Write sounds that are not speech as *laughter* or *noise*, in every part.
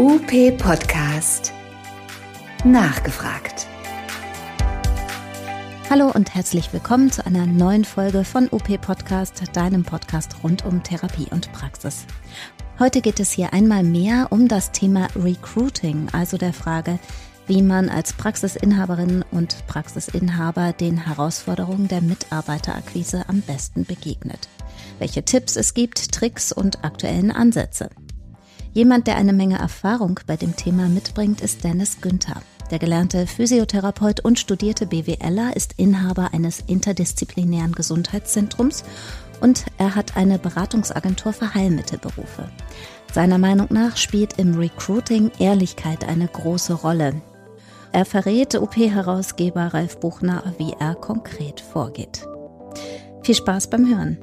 UP Podcast. Nachgefragt. Hallo und herzlich willkommen zu einer neuen Folge von UP Podcast, deinem Podcast rund um Therapie und Praxis. Heute geht es hier einmal mehr um das Thema Recruiting, also der Frage, wie man als Praxisinhaberin und Praxisinhaber den Herausforderungen der Mitarbeiterakquise am besten begegnet. Welche Tipps es gibt, Tricks und aktuellen Ansätze. Jemand, der eine Menge Erfahrung bei dem Thema mitbringt, ist Dennis Günther. Der gelernte Physiotherapeut und studierte BWLer ist Inhaber eines interdisziplinären Gesundheitszentrums und er hat eine Beratungsagentur für Heilmittelberufe. Seiner Meinung nach spielt im Recruiting Ehrlichkeit eine große Rolle. Er verrät OP-Herausgeber Ralf Buchner, wie er konkret vorgeht. Viel Spaß beim Hören.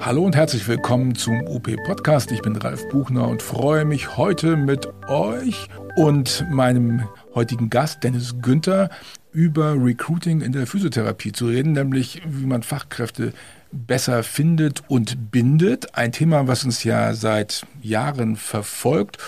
Hallo und herzlich willkommen zum UP Podcast. Ich bin Ralf Buchner und freue mich heute mit euch und meinem heutigen Gast Dennis Günther über Recruiting in der Physiotherapie zu reden, nämlich wie man Fachkräfte besser findet und bindet. Ein Thema, was uns ja seit Jahren verfolgt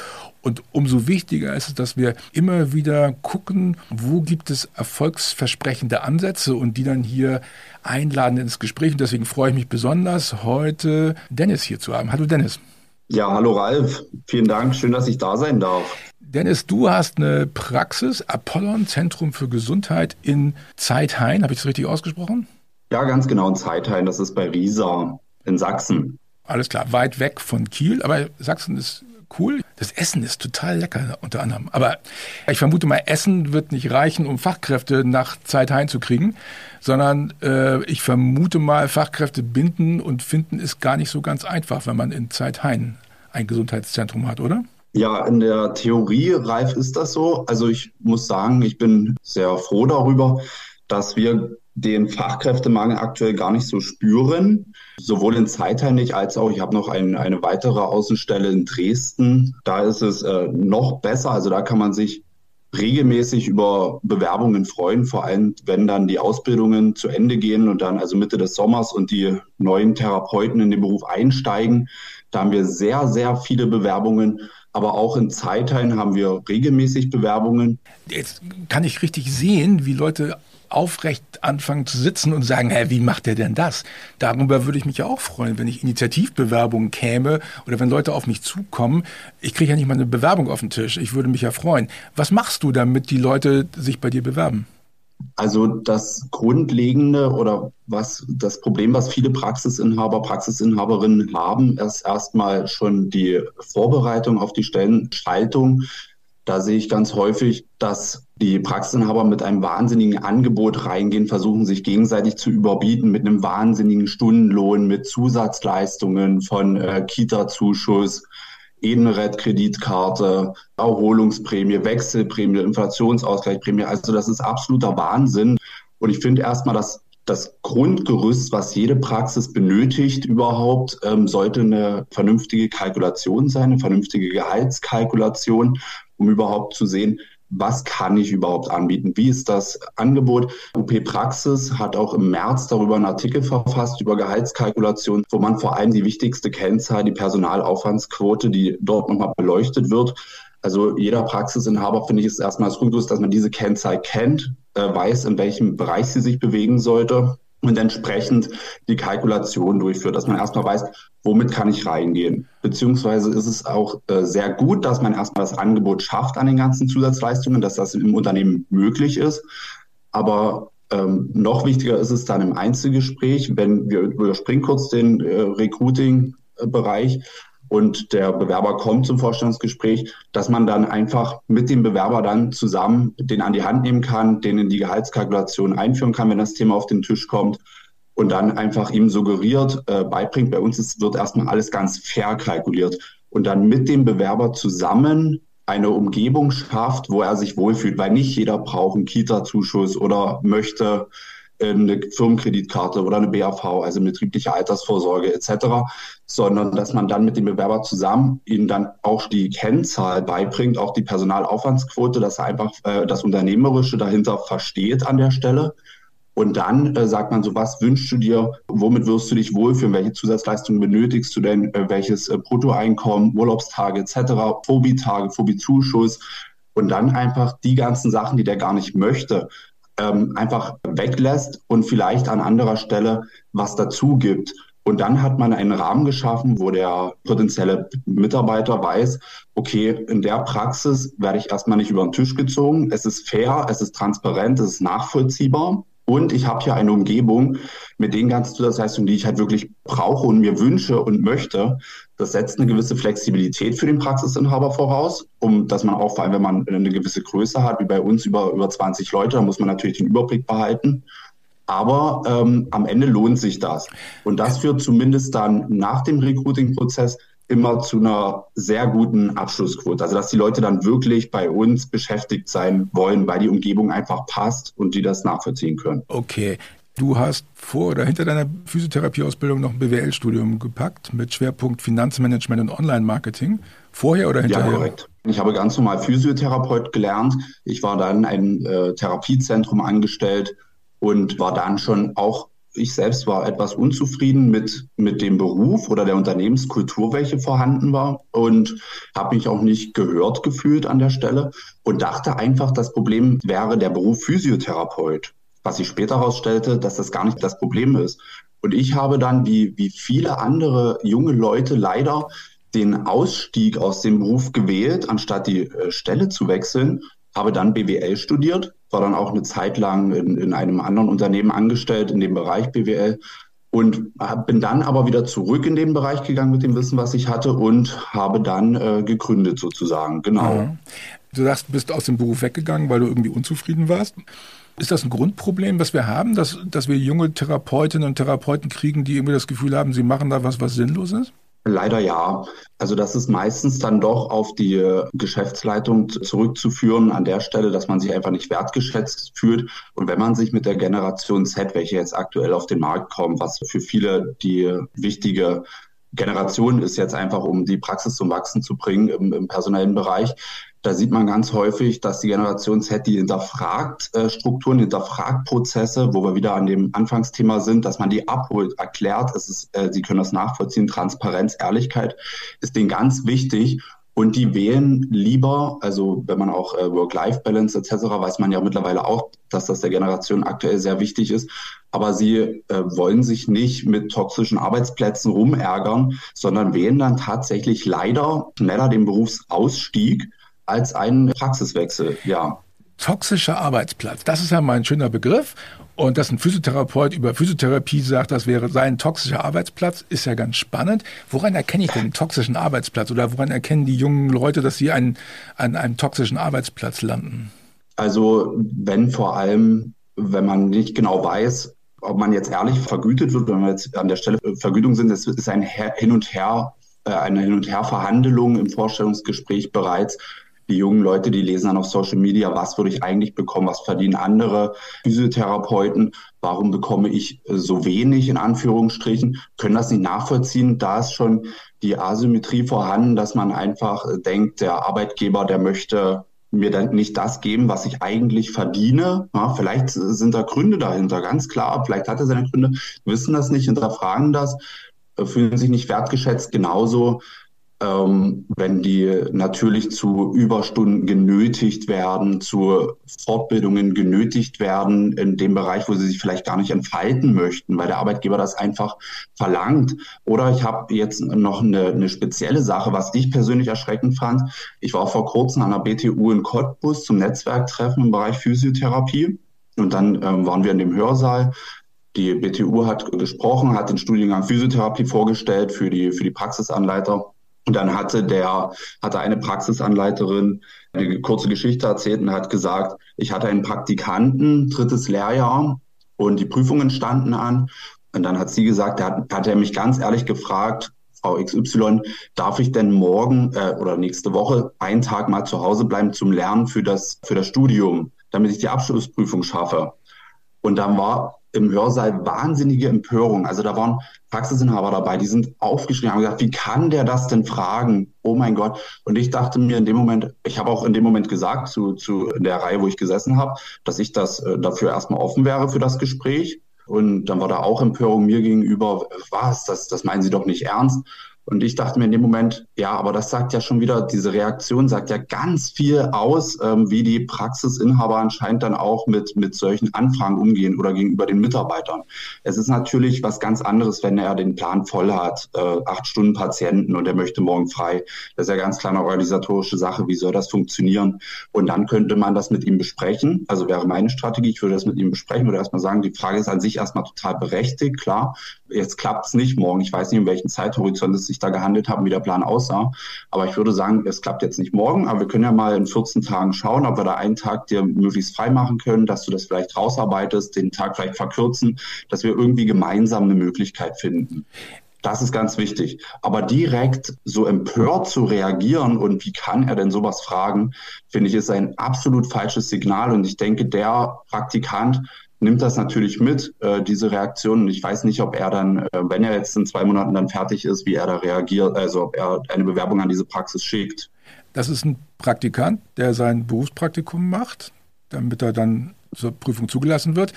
und umso wichtiger ist es, dass wir immer wieder gucken, wo gibt es erfolgsversprechende Ansätze und die dann hier einladen ins Gespräch. Und deswegen freue ich mich besonders, heute Dennis hier zu haben. Hallo Dennis. Ja, hallo Ralf. Vielen Dank. Schön, dass ich da sein darf. Dennis, du hast eine Praxis, Apollon Zentrum für Gesundheit in Zeithain. Habe ich das richtig ausgesprochen? Ja, ganz genau in Zeithain. Das ist bei Riesa in Sachsen. Alles klar, weit weg von Kiel, aber Sachsen ist cool. Das Essen ist total lecker unter anderem. Aber ich vermute mal, Essen wird nicht reichen, um Fachkräfte nach Zeit heimzukriegen, sondern äh, ich vermute mal, Fachkräfte binden und finden ist gar nicht so ganz einfach, wenn man in Zeithain ein Gesundheitszentrum hat, oder? Ja, in der Theorie, Reif, ist das so. Also ich muss sagen, ich bin sehr froh darüber, dass wir den Fachkräftemangel aktuell gar nicht so spüren. Sowohl in Zeitheim nicht als auch, ich habe noch ein, eine weitere Außenstelle in Dresden. Da ist es äh, noch besser. Also da kann man sich regelmäßig über Bewerbungen freuen, vor allem wenn dann die Ausbildungen zu Ende gehen und dann also Mitte des Sommers und die neuen Therapeuten in den Beruf einsteigen. Da haben wir sehr, sehr viele Bewerbungen. Aber auch in Zeiteilen haben wir regelmäßig Bewerbungen. Jetzt kann ich richtig sehen, wie Leute aufrecht anfangen zu sitzen und sagen, hä, wie macht der denn das? Darüber würde ich mich ja auch freuen, wenn ich Initiativbewerbungen käme oder wenn Leute auf mich zukommen. Ich kriege ja nicht mal eine Bewerbung auf den Tisch. Ich würde mich ja freuen. Was machst du, damit die Leute sich bei dir bewerben? Also das Grundlegende oder was das Problem, was viele Praxisinhaber, Praxisinhaberinnen haben, ist erstmal schon die Vorbereitung auf die Stellenschaltung. Da sehe ich ganz häufig, dass die Praxisinhaber mit einem wahnsinnigen Angebot reingehen, versuchen sich gegenseitig zu überbieten mit einem wahnsinnigen Stundenlohn, mit Zusatzleistungen von äh, Kita-Zuschuss, Edenred-Kreditkarte, Erholungsprämie, Wechselprämie, Inflationsausgleichsprämie. Also das ist absoluter Wahnsinn. Und ich finde erstmal, dass das Grundgerüst, was jede Praxis benötigt überhaupt, ähm, sollte eine vernünftige Kalkulation sein, eine vernünftige Gehaltskalkulation um überhaupt zu sehen, was kann ich überhaupt anbieten? Wie ist das Angebot? UP Praxis hat auch im März darüber einen Artikel verfasst über Gehaltskalkulation, wo man vor allem die wichtigste Kennzahl, die Personalaufwandsquote, die dort nochmal beleuchtet wird. Also jeder Praxisinhaber, finde ich, ist erstmal das dass man diese Kennzahl kennt, äh, weiß, in welchem Bereich sie sich bewegen sollte und entsprechend die Kalkulation durchführt, dass man erstmal weiß, womit kann ich reingehen. Beziehungsweise ist es auch äh, sehr gut, dass man erstmal das Angebot schafft an den ganzen Zusatzleistungen, dass das im Unternehmen möglich ist. Aber ähm, noch wichtiger ist es dann im Einzelgespräch, wenn wir überspringen kurz den äh, Recruiting-Bereich, und der Bewerber kommt zum Vorstellungsgespräch, dass man dann einfach mit dem Bewerber dann zusammen den an die Hand nehmen kann, den in die Gehaltskalkulation einführen kann, wenn das Thema auf den Tisch kommt und dann einfach ihm suggeriert, äh, beibringt. Bei uns ist, wird erstmal alles ganz fair kalkuliert und dann mit dem Bewerber zusammen eine Umgebung schafft, wo er sich wohlfühlt, weil nicht jeder braucht einen Kita-Zuschuss oder möchte eine Firmenkreditkarte oder eine BAV, also betriebliche Altersvorsorge etc., sondern dass man dann mit dem Bewerber zusammen ihnen dann auch die Kennzahl beibringt, auch die Personalaufwandsquote, dass er einfach äh, das Unternehmerische dahinter versteht an der Stelle Und dann äh, sagt man so, was wünschst du dir, womit wirst du dich wohlfühlen, welche Zusatzleistungen benötigst du denn, äh, welches äh, Bruttoeinkommen, Urlaubstage etc., Phobietage, Phobie-Zuschuss und dann einfach die ganzen Sachen, die der gar nicht möchte, ähm, einfach weglässt und vielleicht an anderer Stelle was dazu gibt. Und dann hat man einen Rahmen geschaffen, wo der potenzielle Mitarbeiter weiß, okay, in der Praxis werde ich erstmal nicht über den Tisch gezogen. Es ist fair, es ist transparent, es ist nachvollziehbar. Und ich habe hier eine Umgebung mit den ganzen Zusatzleistungen, die ich halt wirklich brauche und mir wünsche und möchte. Das setzt eine gewisse Flexibilität für den Praxisinhaber voraus, um dass man auch, vor allem wenn man eine gewisse Größe hat, wie bei uns über, über 20 Leute, da muss man natürlich den Überblick behalten. Aber ähm, am Ende lohnt sich das. Und das führt zumindest dann nach dem Recruiting-Prozess immer zu einer sehr guten Abschlussquote. Also dass die Leute dann wirklich bei uns beschäftigt sein wollen, weil die Umgebung einfach passt und die das nachvollziehen können. Okay. Du hast vor oder hinter deiner Physiotherapieausbildung noch ein BWL-Studium gepackt mit Schwerpunkt Finanzmanagement und Online-Marketing. Vorher oder hinterher? Ja, korrekt. Ich habe ganz normal Physiotherapeut gelernt. Ich war dann ein äh, Therapiezentrum angestellt und war dann schon auch ich selbst war etwas unzufrieden mit, mit dem Beruf oder der Unternehmenskultur, welche vorhanden war und habe mich auch nicht gehört gefühlt an der Stelle und dachte einfach, das Problem wäre der Beruf Physiotherapeut. Was sich später herausstellte, dass das gar nicht das Problem ist. Und ich habe dann, wie, wie viele andere junge Leute, leider den Ausstieg aus dem Beruf gewählt, anstatt die äh, Stelle zu wechseln, habe dann BWL studiert war dann auch eine Zeit lang in, in einem anderen Unternehmen angestellt in dem Bereich BWL und bin dann aber wieder zurück in den Bereich gegangen mit dem Wissen, was ich hatte und habe dann äh, gegründet sozusagen. Genau. Mhm. Du sagst, du bist aus dem Beruf weggegangen, weil du irgendwie unzufrieden warst. Ist das ein Grundproblem, was wir haben, dass, dass wir junge Therapeutinnen und Therapeuten kriegen, die irgendwie das Gefühl haben, sie machen da was, was sinnlos ist? Leider ja. Also das ist meistens dann doch auf die äh, Geschäftsleitung zurückzuführen an der Stelle, dass man sich einfach nicht wertgeschätzt fühlt. Und wenn man sich mit der Generation Z, welche jetzt aktuell auf den Markt kommt, was für viele die wichtige Generation ist jetzt einfach, um die Praxis zum Wachsen zu bringen im, im personellen Bereich, da sieht man ganz häufig, dass die Generation Z, die hinterfragt äh, Strukturen, hinterfragt Prozesse, wo wir wieder an dem Anfangsthema sind, dass man die abholt, erklärt, es ist, äh, sie können das nachvollziehen, Transparenz, Ehrlichkeit ist denen ganz wichtig. Und die wählen lieber, also wenn man auch äh, Work-Life-Balance etc., weiß man ja mittlerweile auch, dass das der Generation aktuell sehr wichtig ist. Aber sie äh, wollen sich nicht mit toxischen Arbeitsplätzen rumärgern, sondern wählen dann tatsächlich leider schneller den Berufsausstieg als einen Praxiswechsel, ja. Toxischer Arbeitsplatz, das ist ja mal ein schöner Begriff. Und dass ein Physiotherapeut über Physiotherapie sagt, das wäre sein toxischer Arbeitsplatz, ist ja ganz spannend. Woran erkenne ich denn einen toxischen Arbeitsplatz oder woran erkennen die jungen Leute, dass sie einen, an einem toxischen Arbeitsplatz landen? Also wenn vor allem, wenn man nicht genau weiß, ob man jetzt ehrlich vergütet wird, wenn wir jetzt an der Stelle Vergütung sind, es ist ein Hin und Her, äh, eine Hin und Her Verhandlung im Vorstellungsgespräch bereits die jungen Leute, die lesen dann auf Social Media, was würde ich eigentlich bekommen, was verdienen andere Physiotherapeuten, warum bekomme ich so wenig in Anführungsstrichen, können das nicht nachvollziehen. Da ist schon die Asymmetrie vorhanden, dass man einfach denkt, der Arbeitgeber, der möchte mir dann nicht das geben, was ich eigentlich verdiene. Ja, vielleicht sind da Gründe dahinter, ganz klar. Vielleicht hat er seine Gründe, wissen das nicht, hinterfragen das, fühlen sich nicht wertgeschätzt. Genauso ähm, wenn die natürlich zu Überstunden genötigt werden, zu Fortbildungen genötigt werden in dem Bereich, wo sie sich vielleicht gar nicht entfalten möchten, weil der Arbeitgeber das einfach verlangt. Oder ich habe jetzt noch eine, eine spezielle Sache, was ich persönlich erschreckend fand. Ich war vor kurzem an der BTU in Cottbus zum Netzwerktreffen im Bereich Physiotherapie. Und dann ähm, waren wir in dem Hörsaal. Die BTU hat gesprochen, hat den Studiengang Physiotherapie vorgestellt für die, für die Praxisanleiter. Und dann hatte der, hatte eine Praxisanleiterin eine kurze Geschichte erzählt und hat gesagt, ich hatte einen Praktikanten, drittes Lehrjahr, und die Prüfungen standen an. Und dann hat sie gesagt, da hat, hat er mich ganz ehrlich gefragt, Frau XY, darf ich denn morgen äh, oder nächste Woche einen Tag mal zu Hause bleiben zum Lernen für das, für das Studium, damit ich die Abschlussprüfung schaffe? Und dann war im Hörsaal wahnsinnige Empörung. Also da waren Praxisinhaber dabei, die sind aufgeschrieben, haben gesagt, wie kann der das denn fragen? Oh mein Gott. Und ich dachte mir in dem Moment, ich habe auch in dem Moment gesagt zu, zu der Reihe, wo ich gesessen habe, dass ich das äh, dafür erstmal offen wäre für das Gespräch. Und dann war da auch Empörung mir gegenüber, was, das, das meinen Sie doch nicht ernst. Und ich dachte mir in dem Moment, ja, aber das sagt ja schon wieder, diese Reaktion sagt ja ganz viel aus, ähm, wie die Praxisinhaber anscheinend dann auch mit, mit solchen Anfragen umgehen oder gegenüber den Mitarbeitern. Es ist natürlich was ganz anderes, wenn er den Plan voll hat, äh, acht Stunden Patienten und er möchte morgen frei. Das ist ja ganz klar eine organisatorische Sache. Wie soll das funktionieren? Und dann könnte man das mit ihm besprechen. Also wäre meine Strategie, ich würde das mit ihm besprechen, würde erstmal sagen, die Frage ist an sich erstmal total berechtigt, klar. Jetzt klappt es nicht morgen. Ich weiß nicht, in welchem Zeithorizont es sich sich da gehandelt haben, wie der Plan aussah. Aber ich würde sagen, es klappt jetzt nicht morgen, aber wir können ja mal in 14 Tagen schauen, ob wir da einen Tag dir möglichst frei machen können, dass du das vielleicht rausarbeitest, den Tag vielleicht verkürzen, dass wir irgendwie gemeinsam eine Möglichkeit finden. Das ist ganz wichtig. Aber direkt so empört zu reagieren und wie kann er denn sowas fragen, finde ich, ist ein absolut falsches Signal. Und ich denke, der Praktikant nimmt das natürlich mit, äh, diese Reaktion. Und ich weiß nicht, ob er dann, äh, wenn er jetzt in zwei Monaten dann fertig ist, wie er da reagiert, also ob er eine Bewerbung an diese Praxis schickt. Das ist ein Praktikant, der sein Berufspraktikum macht, damit er dann zur Prüfung zugelassen wird.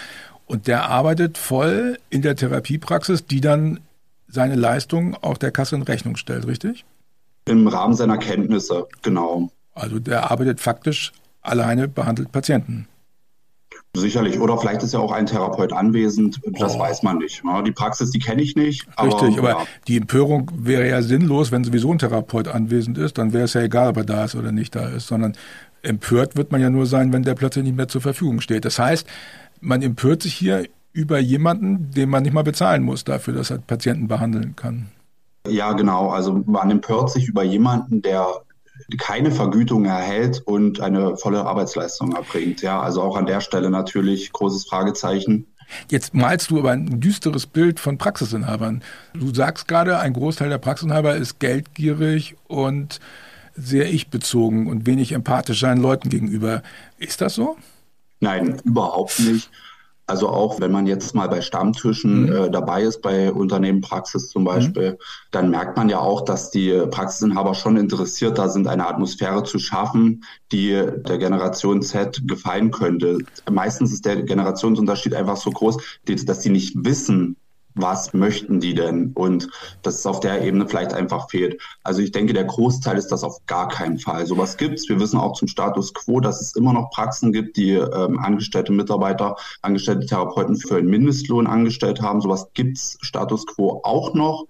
Und der arbeitet voll in der Therapiepraxis, die dann seine Leistung auch der Kasse in Rechnung stellt, richtig? Im Rahmen seiner Kenntnisse, genau. Also der arbeitet faktisch alleine behandelt Patienten. Sicherlich. Oder vielleicht ist ja auch ein Therapeut anwesend. Das oh. weiß man nicht. Die Praxis, die kenne ich nicht. Richtig, aber, ja. die Empörung wäre ja sinnlos, wenn sowieso ein Therapeut anwesend ist. Dann wäre es ja egal, ob er da ist oder nicht da ist. Sondern empört wird man ja nur sein, wenn der plötzlich nicht mehr zur Verfügung steht. Das heißt, man empört sich hier über jemanden, den man nicht mal bezahlen muss dafür, dass er Patienten behandeln kann. Ja, genau. Also man empört sich über jemanden, der keine Vergütung erhält und eine volle Arbeitsleistung erbringt. Ja, also auch an der Stelle natürlich großes Fragezeichen. Jetzt malst du aber ein düsteres Bild von Praxisinhabern. Du sagst gerade, ein Großteil der Praxisinhaber ist geldgierig und sehr ich-bezogen und wenig empathisch seinen Leuten gegenüber. Ist das so? Nein, überhaupt nicht. Also auch wenn man jetzt mal bei Stammtischen mhm. äh, dabei ist, bei Unternehmenpraxis zum Beispiel, mhm. dann merkt man ja auch, dass die Praxisinhaber schon interessiert da sind, eine Atmosphäre zu schaffen, die der Generation Z gefallen könnte. Meistens ist der Generationsunterschied einfach so groß, dass sie nicht wissen, was möchten die denn? Und das ist auf der Ebene vielleicht einfach fehlt. Also ich denke, der Großteil ist das auf gar keinen Fall. Sowas gibt's. Wir wissen auch zum Status quo, dass es immer noch Praxen gibt, die ähm, angestellte Mitarbeiter, angestellte Therapeuten für einen Mindestlohn angestellt haben. Sowas gibt's Status quo auch noch.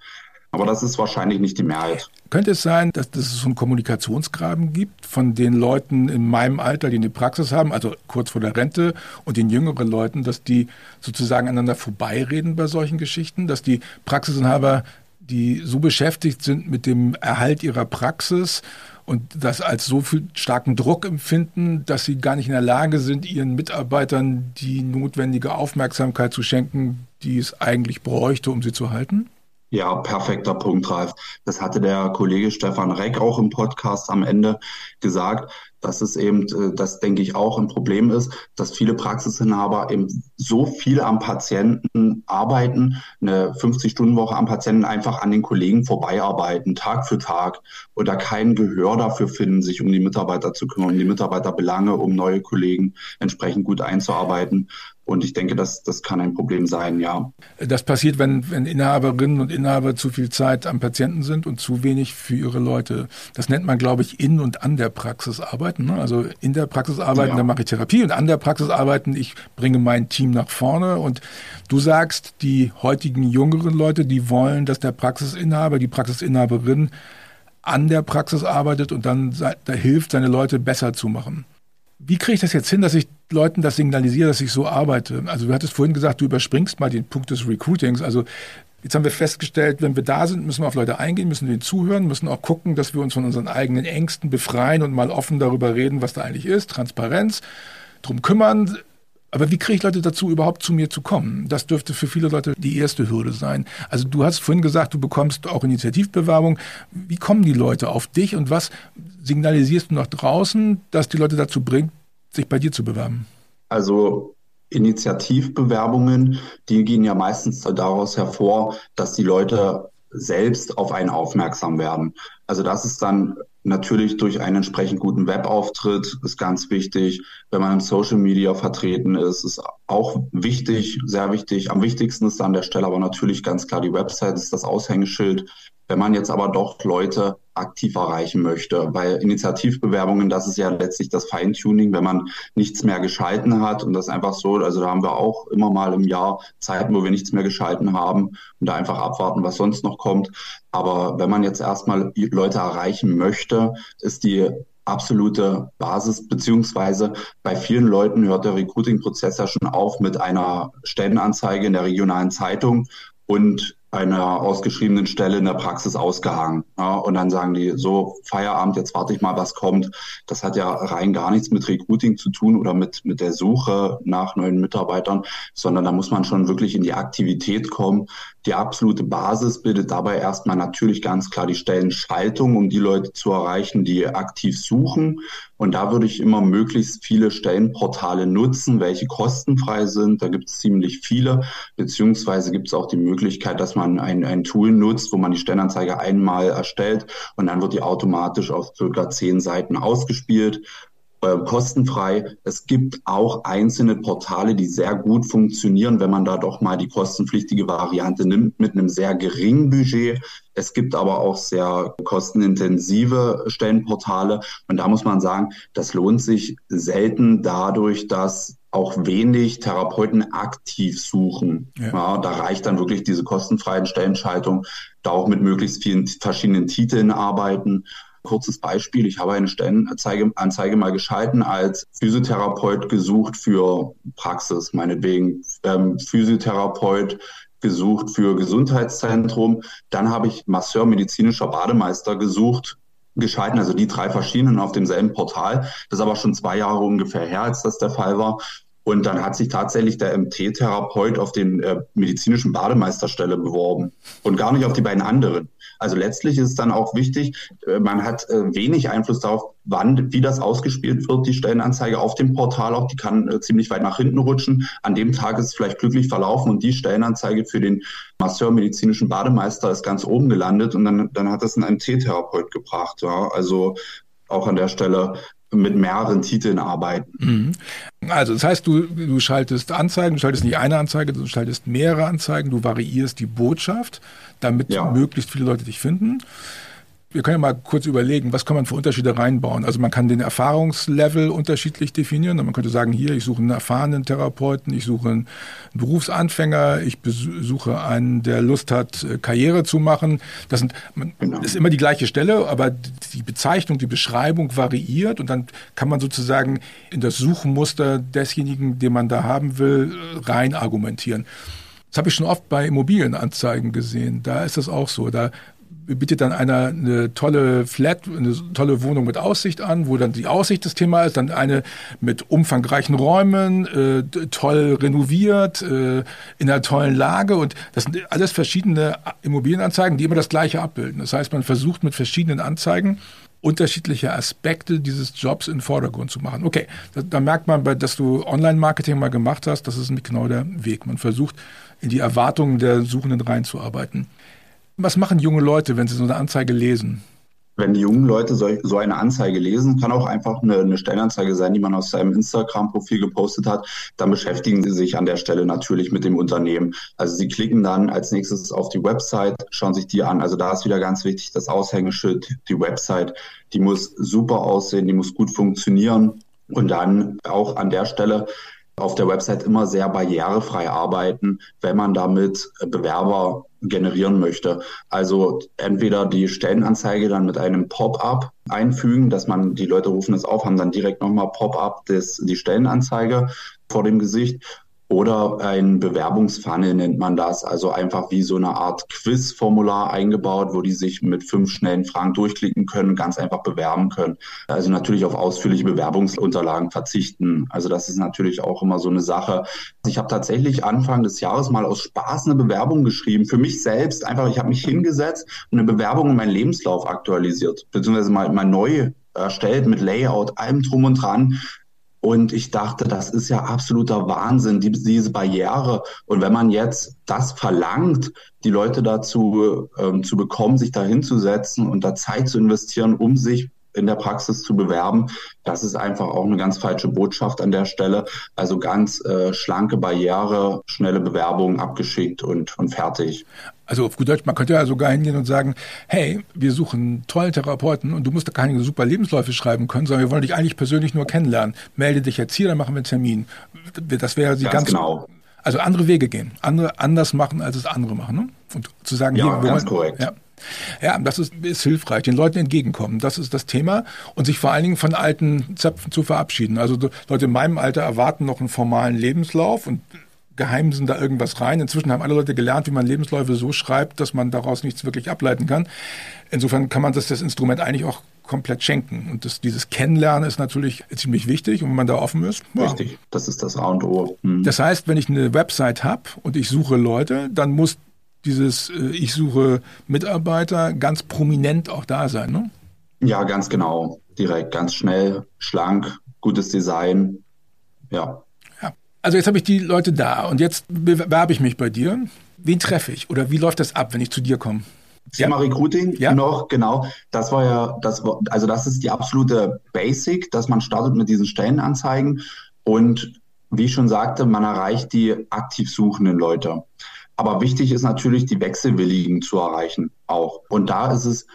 Aber das ist wahrscheinlich nicht die Mehrheit. Könnte es sein, dass es so einen Kommunikationsgraben gibt von den Leuten in meinem Alter, die eine Praxis haben, also kurz vor der Rente, und den jüngeren Leuten, dass die sozusagen aneinander vorbeireden bei solchen Geschichten, dass die Praxisinhaber, die so beschäftigt sind mit dem Erhalt ihrer Praxis und das als so viel starken Druck empfinden, dass sie gar nicht in der Lage sind, ihren Mitarbeitern die notwendige Aufmerksamkeit zu schenken, die es eigentlich bräuchte, um sie zu halten? Ja, perfekter Punkt, Ralf. Das hatte der Kollege Stefan Reck auch im Podcast am Ende gesagt, dass es eben, äh, das denke ich auch ein Problem ist, dass viele Praxisinhaber eben so viel am Patienten arbeiten, eine 50-Stunden-Woche am Patienten einfach an den Kollegen vorbeiarbeiten, Tag für Tag, oder kein Gehör dafür finden, sich um die Mitarbeiter zu kümmern, um die Mitarbeiterbelange, um neue Kollegen entsprechend gut einzuarbeiten. Und ich denke, das, das kann ein Problem sein, ja. Das passiert, wenn, wenn Inhaberinnen und Inhaber zu viel Zeit am Patienten sind und zu wenig für ihre Leute. Das nennt man, glaube ich, in und an der Praxis arbeiten. Ne? Also in der Praxis arbeiten, ja. da mache ich Therapie und an der Praxis arbeiten, ich bringe mein Team nach vorne. Und du sagst, die heutigen jüngeren Leute, die wollen, dass der Praxisinhaber, die Praxisinhaberin an der Praxis arbeitet und dann da hilft, seine Leute besser zu machen. Wie kriege ich das jetzt hin, dass ich Leuten das signalisiere, dass ich so arbeite? Also du hattest vorhin gesagt, du überspringst mal den Punkt des Recruitings. Also jetzt haben wir festgestellt, wenn wir da sind, müssen wir auf Leute eingehen, müssen denen zuhören, müssen auch gucken, dass wir uns von unseren eigenen Ängsten befreien und mal offen darüber reden, was da eigentlich ist, Transparenz, drum kümmern. Aber wie kriege ich Leute dazu, überhaupt zu mir zu kommen? Das dürfte für viele Leute die erste Hürde sein. Also du hast vorhin gesagt, du bekommst auch Initiativbewerbung. Wie kommen die Leute auf dich und was signalisierst du nach draußen, dass die Leute dazu bringt, sich bei dir zu bewerben? Also Initiativbewerbungen, die gehen ja meistens daraus hervor, dass die Leute selbst auf einen aufmerksam werden. Also das ist dann natürlich durch einen entsprechend guten Webauftritt, ist ganz wichtig. Wenn man im Social Media vertreten ist, ist auch wichtig, sehr wichtig. Am wichtigsten ist an der Stelle aber natürlich ganz klar die Website, ist das Aushängeschild. Wenn man jetzt aber doch Leute aktiv erreichen möchte, weil Initiativbewerbungen, das ist ja letztlich das Feintuning, wenn man nichts mehr geschalten hat und das einfach so, also da haben wir auch immer mal im Jahr Zeiten, wo wir nichts mehr geschalten haben und da einfach abwarten, was sonst noch kommt. Aber wenn man jetzt erstmal Leute erreichen möchte, ist die absolute Basis, beziehungsweise bei vielen Leuten hört der Recruiting-Prozess ja schon auf mit einer Stellenanzeige in der regionalen Zeitung und einer ausgeschriebenen Stelle in der Praxis ausgehangen. Ja, und dann sagen die, so Feierabend, jetzt warte ich mal, was kommt. Das hat ja rein gar nichts mit Recruiting zu tun oder mit, mit der Suche nach neuen Mitarbeitern, sondern da muss man schon wirklich in die Aktivität kommen. Die absolute Basis bildet dabei erstmal natürlich ganz klar die Stellenschaltung, um die Leute zu erreichen, die aktiv suchen. Und da würde ich immer möglichst viele Stellenportale nutzen, welche kostenfrei sind. Da gibt es ziemlich viele, beziehungsweise gibt es auch die Möglichkeit, dass man ein, ein Tool nutzt, wo man die Stellenanzeige einmal erstellt und dann wird die automatisch auf circa zehn Seiten ausgespielt äh, kostenfrei. Es gibt auch einzelne Portale, die sehr gut funktionieren, wenn man da doch mal die kostenpflichtige Variante nimmt mit einem sehr geringen Budget. Es gibt aber auch sehr kostenintensive Stellenportale. Und da muss man sagen, das lohnt sich selten dadurch, dass auch wenig Therapeuten aktiv suchen. Ja. ja. da reicht dann wirklich diese kostenfreien Stellenschaltung, da auch mit möglichst vielen verschiedenen Titeln arbeiten. Kurzes Beispiel, ich habe eine Stellenanzeige Anzeige mal geschalten als Physiotherapeut gesucht für Praxis, meinetwegen ähm, Physiotherapeut gesucht für Gesundheitszentrum. Dann habe ich Masseur medizinischer Bademeister gesucht, geschalten, also die drei verschiedenen auf demselben Portal. Das ist aber schon zwei Jahre ungefähr her, als das der Fall war. Und dann hat sich tatsächlich der MT-Therapeut auf den äh, medizinischen Bademeisterstelle beworben und gar nicht auf die beiden anderen. Also letztlich ist es dann auch wichtig, äh, man hat äh, wenig Einfluss darauf, wann, wie das ausgespielt wird, die Stellenanzeige auf dem Portal auch, die kann äh, ziemlich weit nach hinten rutschen. An dem Tag ist es vielleicht glücklich verlaufen und die Stellenanzeige für den Masseur medizinischen Bademeister ist ganz oben gelandet und dann, dann hat das ein MT-Therapeut gebracht. Ja. Also auch an der Stelle mit mehreren Titeln arbeiten. Mhm. Also das heißt, du, du schaltest Anzeigen, du schaltest nicht eine Anzeige, du schaltest mehrere Anzeigen, du variierst die Botschaft, damit ja. möglichst viele Leute dich finden wir können ja mal kurz überlegen, was kann man für Unterschiede reinbauen. Also man kann den Erfahrungslevel unterschiedlich definieren. Man könnte sagen, hier, ich suche einen erfahrenen Therapeuten, ich suche einen Berufsanfänger, ich suche einen, der Lust hat, äh, Karriere zu machen. Das sind, genau. ist immer die gleiche Stelle, aber die Bezeichnung, die Beschreibung variiert und dann kann man sozusagen in das Suchmuster desjenigen, den man da haben will, rein argumentieren. Das habe ich schon oft bei Immobilienanzeigen gesehen. Da ist das auch so. Da bietet dann einer eine tolle Flat, eine tolle Wohnung mit Aussicht an, wo dann die Aussicht das Thema ist, dann eine mit umfangreichen Räumen, äh, toll renoviert, äh, in einer tollen Lage und das sind alles verschiedene Immobilienanzeigen, die immer das gleiche abbilden. Das heißt, man versucht mit verschiedenen Anzeigen unterschiedliche Aspekte dieses Jobs in Vordergrund zu machen. Okay, da, da merkt man, dass du Online-Marketing mal gemacht hast, das ist nicht genau der Weg. Man versucht, in die Erwartungen der Suchenden reinzuarbeiten. Was machen junge Leute, wenn sie so eine Anzeige lesen? Wenn die jungen Leute so, so eine Anzeige lesen, kann auch einfach eine, eine Stellenanzeige sein, die man aus seinem Instagram-Profil gepostet hat, dann beschäftigen sie sich an der Stelle natürlich mit dem Unternehmen. Also sie klicken dann als nächstes auf die Website, schauen sich die an. Also da ist wieder ganz wichtig, das Aushängeschild, die Website, die muss super aussehen, die muss gut funktionieren. Und dann auch an der Stelle auf der Website immer sehr barrierefrei arbeiten, wenn man damit Bewerber generieren möchte. Also entweder die Stellenanzeige dann mit einem Pop-up einfügen, dass man, die Leute rufen es auf, haben dann direkt nochmal Pop-up die Stellenanzeige vor dem Gesicht oder ein Bewerbungsfunnel nennt man das, also einfach wie so eine Art Quizformular eingebaut, wo die sich mit fünf schnellen Fragen durchklicken können, ganz einfach bewerben können. Also natürlich auf ausführliche Bewerbungsunterlagen verzichten. Also das ist natürlich auch immer so eine Sache. Ich habe tatsächlich Anfang des Jahres mal aus Spaß eine Bewerbung geschrieben, für mich selbst. Einfach, ich habe mich hingesetzt und eine Bewerbung in meinen Lebenslauf aktualisiert, beziehungsweise mal, mal neu erstellt mit Layout, allem drum und dran Und ich dachte, das ist ja absoluter Wahnsinn, die, diese Barriere. Und wenn man jetzt das verlangt, die Leute dazu ähm, zu bekommen, sich da hinzusetzen und da Zeit zu investieren, um sich in der Praxis zu bewerben. Das ist einfach auch eine ganz falsche Botschaft an der Stelle. Also ganz äh, schlanke Barriere, schnelle Bewerbungen abgeschickt und, und fertig. Also auf gut Deutsch, man könnte ja sogar hingehen und sagen, hey, wir suchen tolle Therapeuten und du musst da keine super Lebensläufe schreiben können, sondern wir wollen dich eigentlich persönlich nur kennenlernen. Melde dich jetzt hier, dann machen wir einen Termin. Das wäre die ganz, ganz genau. Also andere Wege gehen, andere anders machen, als es andere machen. Ne? Und zu sagen, ja, hier, ganz man, korrekt. Ja. Ja, das ist, ist hilfreich, den Leuten entgegenkommen. Das ist das Thema. Und sich vor allen Dingen von alten Zöpfen zu verabschieden. Also Leute in meinem Alter erwarten noch einen formalen Lebenslauf und geheimsen da irgendwas rein. Inzwischen haben alle Leute gelernt, wie man Lebensläufe so schreibt, dass man daraus nichts wirklich ableiten kann. Insofern kann man das, das Instrument eigentlich auch komplett schenken. Und das, dieses Kennenlernen ist natürlich ziemlich wichtig. Und wenn man da offen ist. Ja. Richtig, das ist das A und O. Hm. Das heißt, wenn ich eine Website habe und ich suche Leute, dann muss dieses äh, Ich suche Mitarbeiter ganz prominent auch da sein, ne? Ja, ganz genau. Direkt, ganz schnell, schlank, gutes Design. Ja. ja. Also jetzt habe ich die Leute da und jetzt bewerbe ich mich bei dir. Wen treffe ich oder wie läuft das ab, wenn ich zu dir komme? Thema ja. Recruiting ja. noch, genau. Das war ja, das war, also das ist die absolute Basic, dass man startet mit diesen Stellenanzeigen und wie ich schon sagte, man erreicht die aktiv suchenden Leute. Aber wichtig ist natürlich, die Wechselwilligen zu erreichen auch. Und da ist es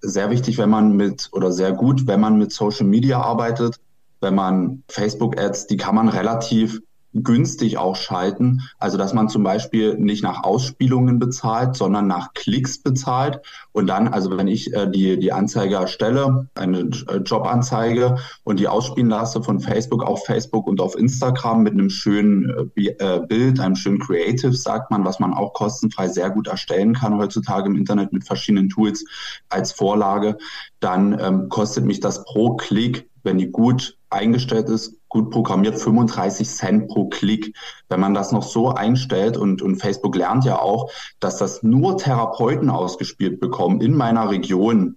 sehr wichtig, wenn man mit oder sehr gut, wenn man mit Social Media arbeitet, wenn man Facebook Ads, die kann man relativ günstig auch schalten. Also dass man zum Beispiel nicht nach Ausspielungen bezahlt, sondern nach Klicks bezahlt. Und dann, also wenn ich äh, die, die Anzeige erstelle, eine äh, Jobanzeige und die ausspielen lasse von Facebook auf Facebook und auf Instagram mit einem schönen äh, äh, Bild, einem schönen Creative, sagt man, was man auch kostenfrei sehr gut erstellen kann heutzutage im Internet mit verschiedenen Tools als Vorlage, dann ähm, kostet mich das pro Klick, wenn die gut eingestellt ist, gut programmiert 35 Cent pro Klick. Wenn man das noch so einstellt und, und Facebook lernt ja auch, dass das nur Therapeuten ausgespielt bekommen in meiner Region,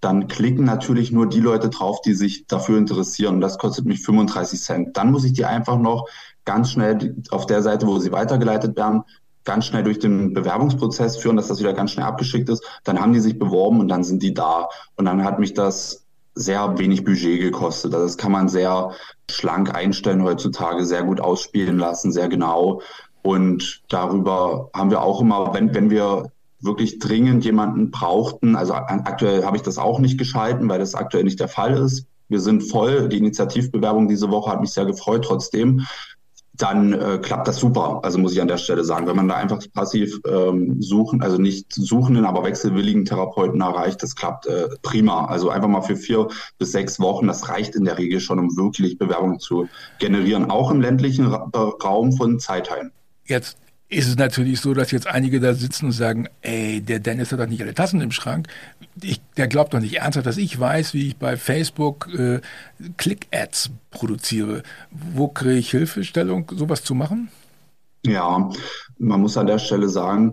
dann klicken natürlich nur die Leute drauf, die sich dafür interessieren. Das kostet mich 35 Cent. Dann muss ich die einfach noch ganz schnell auf der Seite, wo sie weitergeleitet werden, ganz schnell durch den Bewerbungsprozess führen, dass das wieder ganz schnell abgeschickt ist. Dann haben die sich beworben und dann sind die da. Und dann hat mich das sehr wenig Budget gekostet. Also das kann man sehr schlank einstellen heutzutage, sehr gut ausspielen lassen, sehr genau. Und darüber haben wir auch immer, wenn, wenn wir wirklich dringend jemanden brauchten, also aktuell habe ich das auch nicht geschalten, weil das aktuell nicht der Fall ist. Wir sind voll. Die Initiativbewerbung diese Woche hat mich sehr gefreut trotzdem dann äh, klappt das super. Also muss ich an der Stelle sagen, wenn man da einfach passiv ähm, suchen, also nicht suchenden, aber wechselwilligen Therapeuten erreicht, das klappt äh, prima. Also einfach mal für vier bis sechs Wochen, das reicht in der Regel schon, um wirklich Bewerbungen zu generieren, auch im ländlichen Ra Raum von Zeitteilen. Jetzt ist es natürlich so, dass jetzt einige da sitzen und sagen, ey, der Dennis hat doch nicht alle Tassen im Schrank. Ich, der glaubt doch nicht ernsthaft, dass ich weiß, wie ich bei Facebook äh, Click-Ads produziere. Wo kriege ich Hilfestellung, sowas zu machen? Ja, man muss an der Stelle sagen,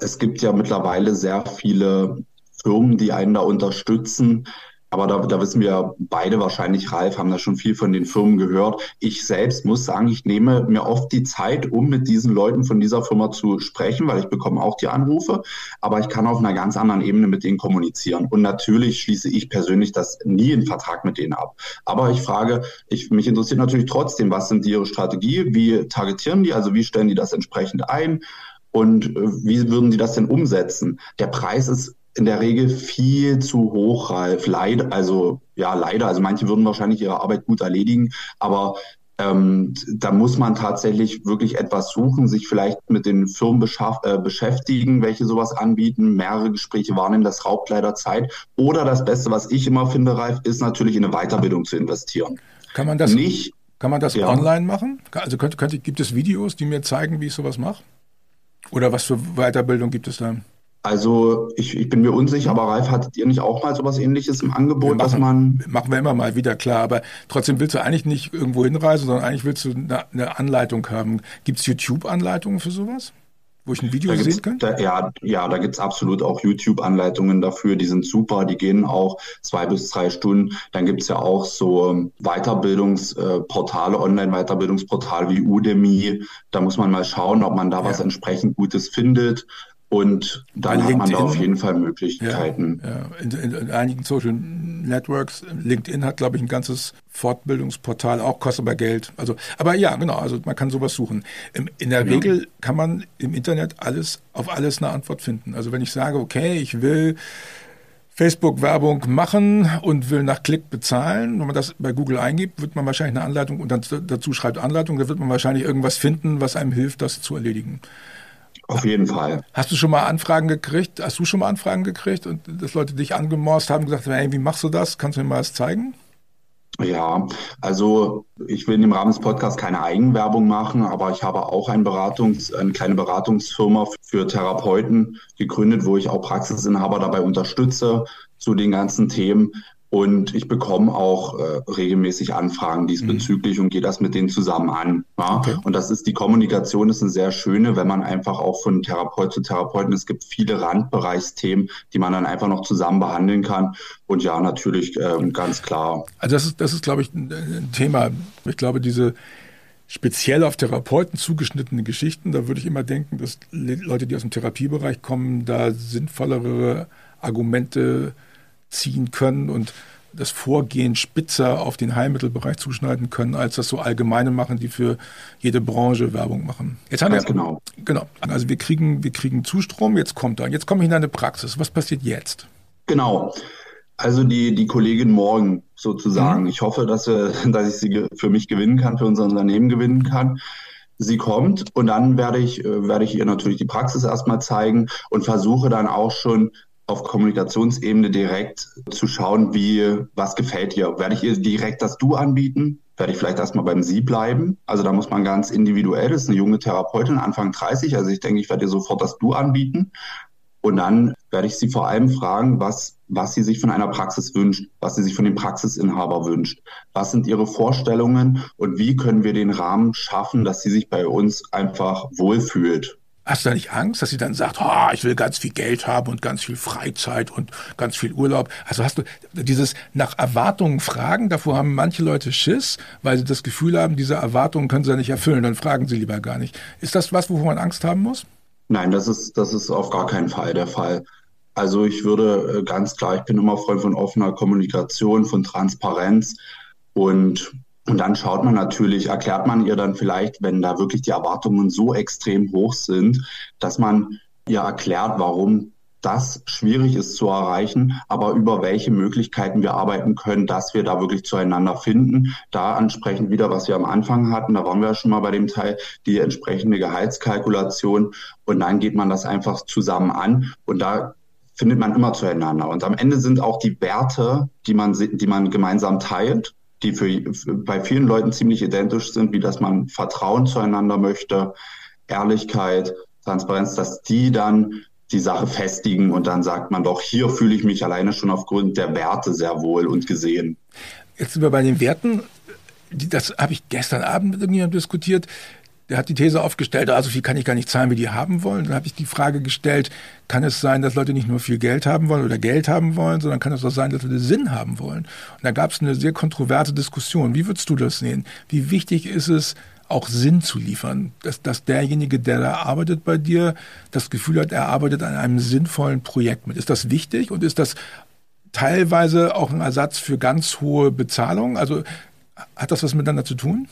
es gibt ja mittlerweile sehr viele Firmen, die einen da unterstützen. Aber da, da wissen wir beide wahrscheinlich, Ralf, haben da schon viel von den Firmen gehört. Ich selbst muss sagen, ich nehme mir oft die Zeit, um mit diesen Leuten von dieser Firma zu sprechen, weil ich bekomme auch die Anrufe. Aber ich kann auf einer ganz anderen Ebene mit denen kommunizieren. Und natürlich schließe ich persönlich das nie in Vertrag mit denen ab. Aber ich frage, ich, mich interessiert natürlich trotzdem, was sind die ihre Strategie? Wie targetieren die? Also wie stellen die das entsprechend ein? Und äh, wie würden die das denn umsetzen? Der Preis ist in der Regel viel zu hoch, Ralf. Leider, also ja, leider. Also manche würden wahrscheinlich ihre Arbeit gut erledigen, aber ähm, da muss man tatsächlich wirklich etwas suchen, sich vielleicht mit den Firmen äh, beschäftigen, welche sowas anbieten, mehrere Gespräche wahrnehmen, das raubt leider Zeit. Oder das Beste, was ich immer finde, Ralf, ist natürlich in eine Weiterbildung zu investieren. Kann man das nicht? Kann man das ja. online machen? Also könnte, könnte, gibt es Videos, die mir zeigen, wie ich sowas mache? Oder was für Weiterbildung gibt es da? Also ich, ich bin mir unsicher, aber Ralf, hattet ihr nicht auch mal sowas ähnliches im Angebot, machen, dass man... Machen wir immer mal wieder, klar. Aber trotzdem willst du eigentlich nicht irgendwo hinreisen, sondern eigentlich willst du eine, eine Anleitung haben. Gibt es YouTube-Anleitungen für sowas? wo ich ein Video da sehen kann? Da, ja, ja, da gibt's absolut auch YouTube-Anleitungen dafür, die sind super, die gehen auch zwei bis drei Stunden. Dann gibt's ja auch so ähm, Weiterbildungsportale, Online-Weiterbildungsportale wie Udemy. Da muss man mal schauen, ob man da ja. was entsprechend Gutes findet. Und dann hat man da auf jeden Fall Möglichkeiten. Ja, ja. In, in, in, einigen Social Networks, LinkedIn hat, glaube ich, ein ganzes Fortbildungsportal, auch kostet aber Geld. Also, aber ja, genau, also man kann sowas suchen. In, in der ja. Regel kann man im Internet alles, auf alles eine Antwort finden. Also wenn ich sage, okay, ich will Facebook-Werbung machen und will nach Klick bezahlen. Wenn man das bei Google eingibt, wird man wahrscheinlich eine Anleitung und dann dazu schreibt Anleitung, da wird man wahrscheinlich irgendwas finden, was einem hilft, das zu erledigen. Auf jeden Fall. Hast du schon mal Anfragen gekriegt? Hast du schon mal Anfragen gekriegt und dass Leute dich angemorst haben und gesagt haben, hey, wie machst du das? Kannst du mir mal das zeigen? Ja, also ich will in dem Rahmen des Podcasts keine Eigenwerbung machen, aber ich habe auch ein Beratungs-, eine kleine Beratungsfirma für Therapeuten gegründet, wo ich auch Praxisinhaber dabei unterstütze zu den ganzen Themen. Und ich bekomme auch äh, regelmäßig Anfragen diesbezüglich mhm. und gehe das mit denen zusammen an. Ja? Okay. Und das ist die Kommunikation ist eine sehr schöne, wenn man einfach auch von Therapeut zu Therapeuten, es gibt viele Randbereichsthemen, die man dann einfach noch zusammen behandeln kann. Und ja, natürlich ähm, ganz klar. Also das ist, das ist, glaube ich, ein Thema. Ich glaube, diese speziell auf Therapeuten zugeschnittene Geschichten, da würde ich immer denken, dass Leute, die aus dem Therapiebereich kommen, da sinnvollere Argumente ziehen können und das Vorgehen spitzer auf den Heilmittelbereich zuschneiden können, als das so allgemeine machen, die für jede Branche Werbung machen. Jetzt haben wir genau. Genau. Also wir kriegen, wir kriegen Zustrom, jetzt kommt er. Jetzt komme ich in eine Praxis. Was passiert jetzt? Genau. Also die, die Kollegin morgen sozusagen. Mhm. Ich hoffe, dass, wir, *laughs* dass ich sie für mich gewinnen kann, für unser Unternehmen gewinnen kann. Sie kommt und dann werde ich, äh, werde ich ihr natürlich die Praxis erstmal zeigen und versuche dann auch schon auf Kommunikationsebene direkt zu schauen, wie, was gefällt ihr? Werde ich ihr direkt das Du anbieten? Werde ich vielleicht erstmal beim Sie bleiben? Also da muss man ganz individuell, das ist eine junge Therapeutin, Anfang 30, also ich denke, ich werde ihr sofort das Du anbieten. Und dann werde ich sie vor allem fragen, was, was sie sich von einer Praxis wünscht, was sie sich von dem Praxisinhaber wünscht. Was sind ihre Vorstellungen und wie können wir den Rahmen schaffen, dass sie sich bei uns einfach wohlfühlt? Hast du da nicht Angst, dass sie dann sagt, oh, ich will ganz viel Geld haben und ganz viel Freizeit und ganz viel Urlaub? Also hast du dieses nach Erwartungen fragen, davor haben manche Leute Schiss, weil sie das Gefühl haben, diese Erwartungen können sie ja nicht erfüllen, dann fragen sie lieber gar nicht. Ist das was, wovor man Angst haben muss? Nein, das ist, das ist auf gar keinen Fall der Fall. Also ich würde äh, ganz klar, ich bin immer Freund von offener Kommunikation, von Transparenz und und dann schaut man natürlich, erklärt man ihr dann vielleicht, wenn da wirklich die Erwartungen so extrem hoch sind, dass man ihr erklärt, warum das schwierig ist zu erreichen, aber über welche Möglichkeiten wir arbeiten können, dass wir da wirklich zueinander finden. Da ansprechend wieder, was wir am Anfang hatten, da waren wir ja schon mal bei dem Teil, die entsprechende Gehaltskalkulation. Und dann geht man das einfach zusammen an und da findet man immer zueinander. Und am Ende sind auch die Werte, die man, die man gemeinsam teilt, die für, bei vielen Leuten ziemlich identisch sind, wie dass man Vertrauen zueinander möchte, Ehrlichkeit, Transparenz, dass die dann die Sache festigen und dann sagt man doch, hier fühle ich mich alleine schon aufgrund der Werte sehr wohl und gesehen. Jetzt sind wir bei den Werten. Das habe ich gestern Abend mit irgendjemandem diskutiert der hat die These aufgestellt, also viel kann ich gar nicht zahlen, wie die haben wollen. Dann habe ich die Frage gestellt, kann es sein, dass Leute nicht nur viel Geld haben wollen oder Geld haben wollen, sondern kann es auch sein, dass Leute Sinn haben wollen? Und da gab es eine sehr kontroverse Diskussion. Wie würdest du das sehen? Wie wichtig ist es, auch Sinn zu liefern, dass, dass derjenige, der da arbeitet bei dir, das Gefühl hat, er arbeitet an einem sinnvollen Projekt mit. Ist das wichtig und ist das teilweise auch ein Ersatz für ganz hohe Bezahlung? Also hat das was miteinander zu tun?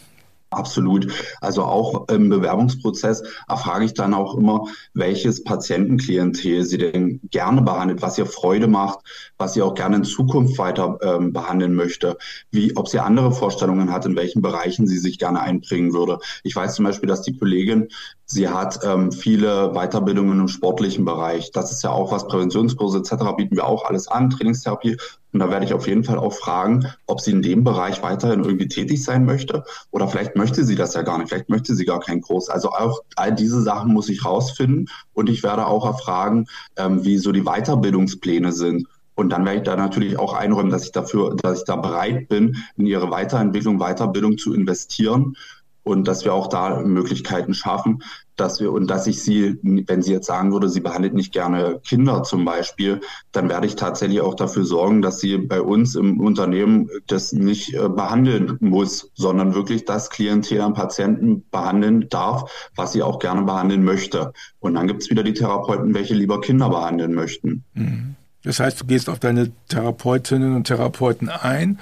Absolut. Also auch im Bewerbungsprozess erfrage ich dann auch immer, welches Patientenklientel Sie denn gerne behandelt, was ihr Freude macht, was sie auch gerne in Zukunft weiter ähm, behandeln möchte, wie, ob sie andere Vorstellungen hat, in welchen Bereichen sie sich gerne einbringen würde. Ich weiß zum Beispiel, dass die Kollegin, sie hat ähm, viele Weiterbildungen im sportlichen Bereich. Das ist ja auch was, Präventionskurse etc. bieten wir auch alles an, Trainingstherapie. Und da werde ich auf jeden Fall auch fragen, ob sie in dem Bereich weiterhin irgendwie tätig sein möchte oder vielleicht möchte sie das ja gar nicht, vielleicht möchte sie gar keinen Kurs. Also auch all diese Sachen muss ich rausfinden und ich werde auch erfragen, ähm, wie so die Weiterbildungspläne sind. Und dann werde ich da natürlich auch einräumen, dass ich dafür, dass ich da bereit bin, in ihre Weiterentwicklung, Weiterbildung zu investieren und dass wir auch da Möglichkeiten schaffen, dass wir und dass ich sie, wenn sie jetzt sagen würde, sie behandelt nicht gerne Kinder zum Beispiel, dann werde ich tatsächlich auch dafür sorgen, dass sie bei uns im Unternehmen das nicht äh, behandeln muss, sondern wirklich das Klientel an Patienten behandeln darf, was sie auch gerne behandeln möchte. Und dann gibt es wieder die Therapeuten, welche lieber Kinder behandeln möchten. Mhm. Das heißt, du gehst auf deine Therapeutinnen und Therapeuten ein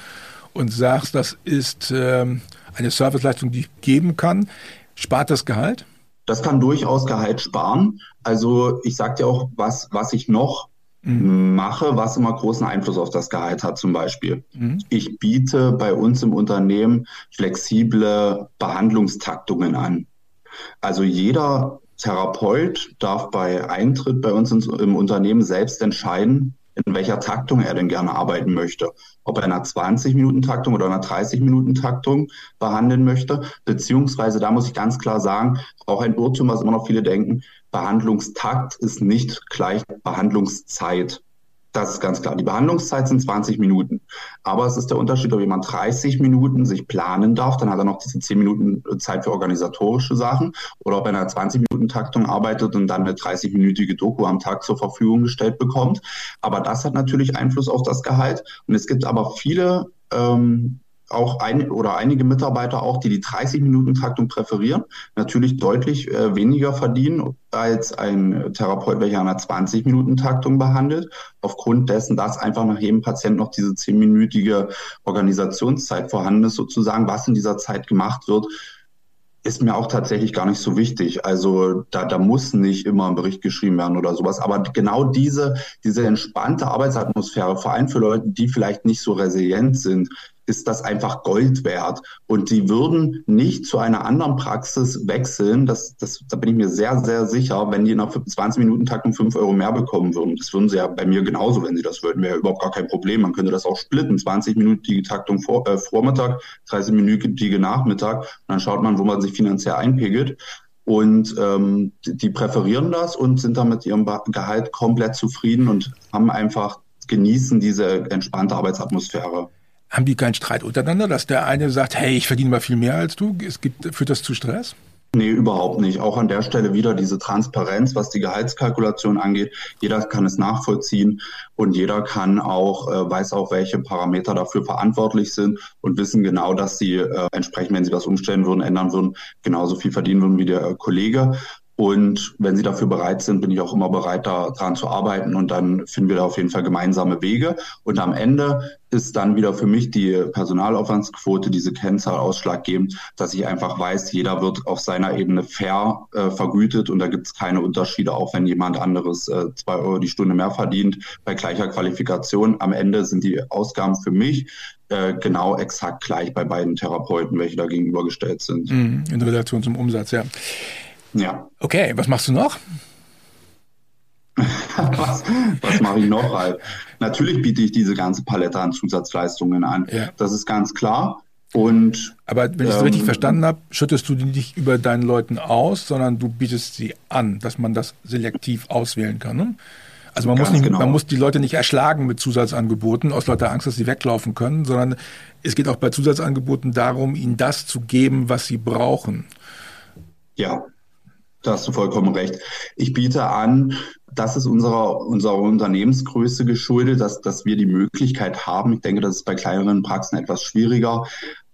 und sagst, das ist ähm, eine Serviceleistung, die ich geben kann. Spart das Gehalt? Das kann durchaus Gehalt sparen. Also ich sage dir auch, was, was ich noch mhm. mache, was immer großen Einfluss auf das Gehalt hat zum Beispiel. Mhm. Ich biete bei uns im Unternehmen flexible Behandlungstaktungen an. Also jeder Therapeut darf bei Eintritt bei uns im Unternehmen selbst entscheiden, in welcher Taktung er denn gerne arbeiten möchte. Ob er in einer 20-Minuten-Taktung oder einer 30-Minuten-Taktung behandeln möchte. Beziehungsweise, da muss ich ganz klar sagen, auch ein Irrtum, was immer noch viele denken, Behandlungstakt ist nicht gleich Behandlungszeit. Das ist ganz klar. Die Behandlungszeit sind 20 Minuten. Aber es ist der Unterschied, ob jemand 30 Minuten sich planen darf, dann hat er noch diese 10 Minuten Zeit für organisatorische Sachen, oder ob er in einer 20-Minuten-Taktung arbeitet und dann eine 30-minütige Doku am Tag zur Verfügung gestellt bekommt. Aber das hat natürlich Einfluss auf das Gehalt. Und es gibt aber viele ähm, auch ein oder einige Mitarbeiter auch, die die 30-Minuten-Taktung präferieren, natürlich deutlich äh, weniger verdienen als ein Therapeut, welcher einer 20-Minuten-Taktung behandelt, aufgrund dessen, dass einfach nach jedem Patienten noch diese 10-minütige Organisationszeit vorhanden ist, sozusagen, was in dieser Zeit gemacht wird, ist mir auch tatsächlich gar nicht so wichtig. Also da, da muss nicht immer ein Bericht geschrieben werden oder sowas. Aber genau diese, diese entspannte Arbeitsatmosphäre, vor allem für Leute, die vielleicht nicht so resilient sind, ist das einfach Gold wert. Und die würden nicht zu einer anderen Praxis wechseln. Das, das, da bin ich mir sehr, sehr sicher, wenn die nach 20 Minuten Taktung 5 Euro mehr bekommen würden. Das würden sie ja bei mir genauso, wenn sie das würden. Wäre überhaupt gar kein Problem. Man könnte das auch splitten. 20 Minuten die Taktung vor, äh, Vormittag, 30 Minuten die Nachmittag. Und dann schaut man, wo man sich finanziell einpegelt. Und ähm, die präferieren das und sind dann mit ihrem Gehalt komplett zufrieden und haben einfach genießen diese entspannte Arbeitsatmosphäre haben die keinen Streit untereinander, dass der eine sagt, hey, ich verdiene mal viel mehr als du? Es gibt, führt das zu Stress? Nee, überhaupt nicht. Auch an der Stelle wieder diese Transparenz, was die Gehaltskalkulation angeht. Jeder kann es nachvollziehen und jeder kann auch, äh, weiß auch, welche Parameter dafür verantwortlich sind und wissen genau, dass sie äh, entsprechend, wenn sie was umstellen würden, ändern würden, genauso viel verdienen würden wie der äh, Kollege. Und wenn Sie dafür bereit sind, bin ich auch immer bereit, daran zu arbeiten. Und dann finden wir da auf jeden Fall gemeinsame Wege. Und am Ende ist dann wieder für mich die Personalaufwandsquote, diese Kennzahl ausschlaggebend, dass ich einfach weiß, jeder wird auf seiner Ebene fair äh, vergütet und da gibt es keine Unterschiede, auch wenn jemand anderes äh, zwei Euro die Stunde mehr verdient bei gleicher Qualifikation. Am Ende sind die Ausgaben für mich äh, genau exakt gleich bei beiden Therapeuten, welche da gegenübergestellt sind. Mhm, in Relation zum Umsatz, ja. Ja. Okay, was machst du noch? *laughs* was, was mache ich noch? Halt? Natürlich biete ich diese ganze Palette an Zusatzleistungen an. Ja. Das ist ganz klar. Und, Aber wenn ich es ähm, richtig verstanden habe, schüttest du die nicht über deinen Leuten aus, sondern du bietest sie an, dass man das selektiv auswählen kann. Ne? Also man muss, nicht, genau. man muss die Leute nicht erschlagen mit Zusatzangeboten aus lauter Angst, dass sie weglaufen können, sondern es geht auch bei Zusatzangeboten darum, ihnen das zu geben, was sie brauchen. Ja, da hast du vollkommen recht. Ich biete an, das ist unserer, unserer Unternehmensgröße geschuldet, dass, dass wir die Möglichkeit haben. Ich denke, das ist bei kleineren Praxen etwas schwieriger.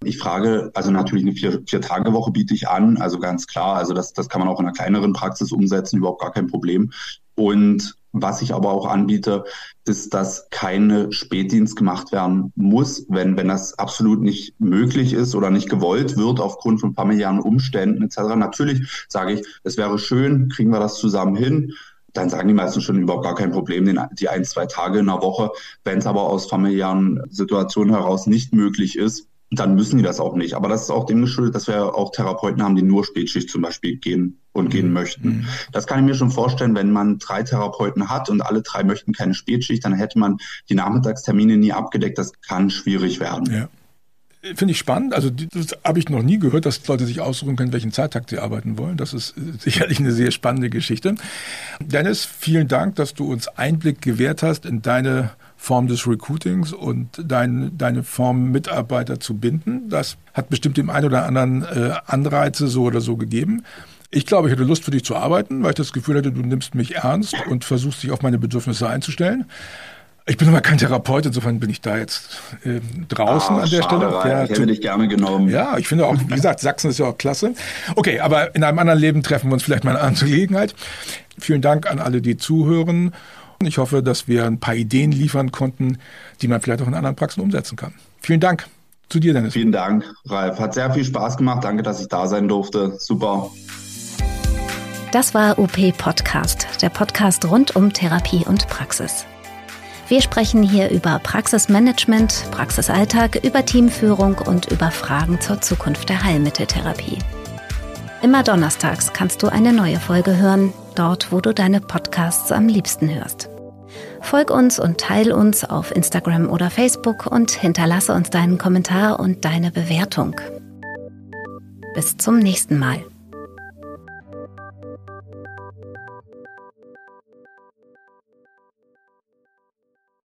Ich frage, also natürlich eine vier, vier Tage Woche biete ich an, also ganz klar. Also das, das kann man auch in einer kleineren Praxis umsetzen, überhaupt gar kein Problem. Und was ich aber auch anbiete, ist, dass keine Spätdienst gemacht werden muss, wenn, wenn das absolut nicht möglich ist oder nicht gewollt wird aufgrund von familiären Umständen etc. Natürlich sage ich, es wäre schön, kriegen wir das zusammen hin. Dann sagen die meisten schon überhaupt gar kein Problem, den, die ein, zwei Tage in der Woche. Wenn es aber aus familiären Situationen heraus nicht möglich ist, dann müssen die das auch nicht. Aber das ist auch dem geschuldet, dass wir auch Therapeuten haben, die nur Spätschicht zum Beispiel gehen und gehen mhm. möchten. Mhm. Das kann ich mir schon vorstellen, wenn man drei Therapeuten hat und alle drei möchten keine Spätschicht, dann hätte man die Nachmittagstermine nie abgedeckt. Das kann schwierig werden. Ja. Finde ich spannend. Also das habe ich noch nie gehört, dass Leute sich aussuchen können, welchen Zeittakt sie arbeiten wollen. Das ist *laughs* sicherlich eine sehr spannende Geschichte. Dennis, vielen Dank, dass du uns Einblick gewährt hast in deine Form des Recruitings und dein, deine Form, Mitarbeiter zu binden. Das hat bestimmt dem einen oder anderen äh, Anreize so oder so gegeben. Ich glaube, ich hätte Lust für dich zu arbeiten, weil ich das Gefühl hatte, du nimmst mich ernst und versuchst dich auf meine Bedürfnisse einzustellen. Ich bin aber kein Therapeut, insofern bin ich da jetzt äh, draußen ah, an der Stelle. Ja, ich hätte dich gerne genommen. Ja, ich finde auch, wie gesagt, Sachsen ist ja auch klasse. Okay, aber in einem anderen Leben treffen wir uns vielleicht mal anderen Gelegenheit. Vielen Dank an alle, die zuhören. Ich hoffe, dass wir ein paar Ideen liefern konnten, die man vielleicht auch in anderen Praxen umsetzen kann. Vielen Dank. Zu dir, Dennis. Vielen Dank, Ralf. Hat sehr viel Spaß gemacht. Danke, dass ich da sein durfte. Super. Das war OP Podcast, der Podcast rund um Therapie und Praxis. Wir sprechen hier über Praxismanagement, Praxisalltag, über Teamführung und über Fragen zur Zukunft der Heilmitteltherapie. Immer donnerstags kannst du eine neue Folge hören, dort wo du deine Podcasts am liebsten hörst. Folg uns und teil uns auf Instagram oder Facebook und hinterlasse uns deinen Kommentar und deine Bewertung. Bis zum nächsten Mal.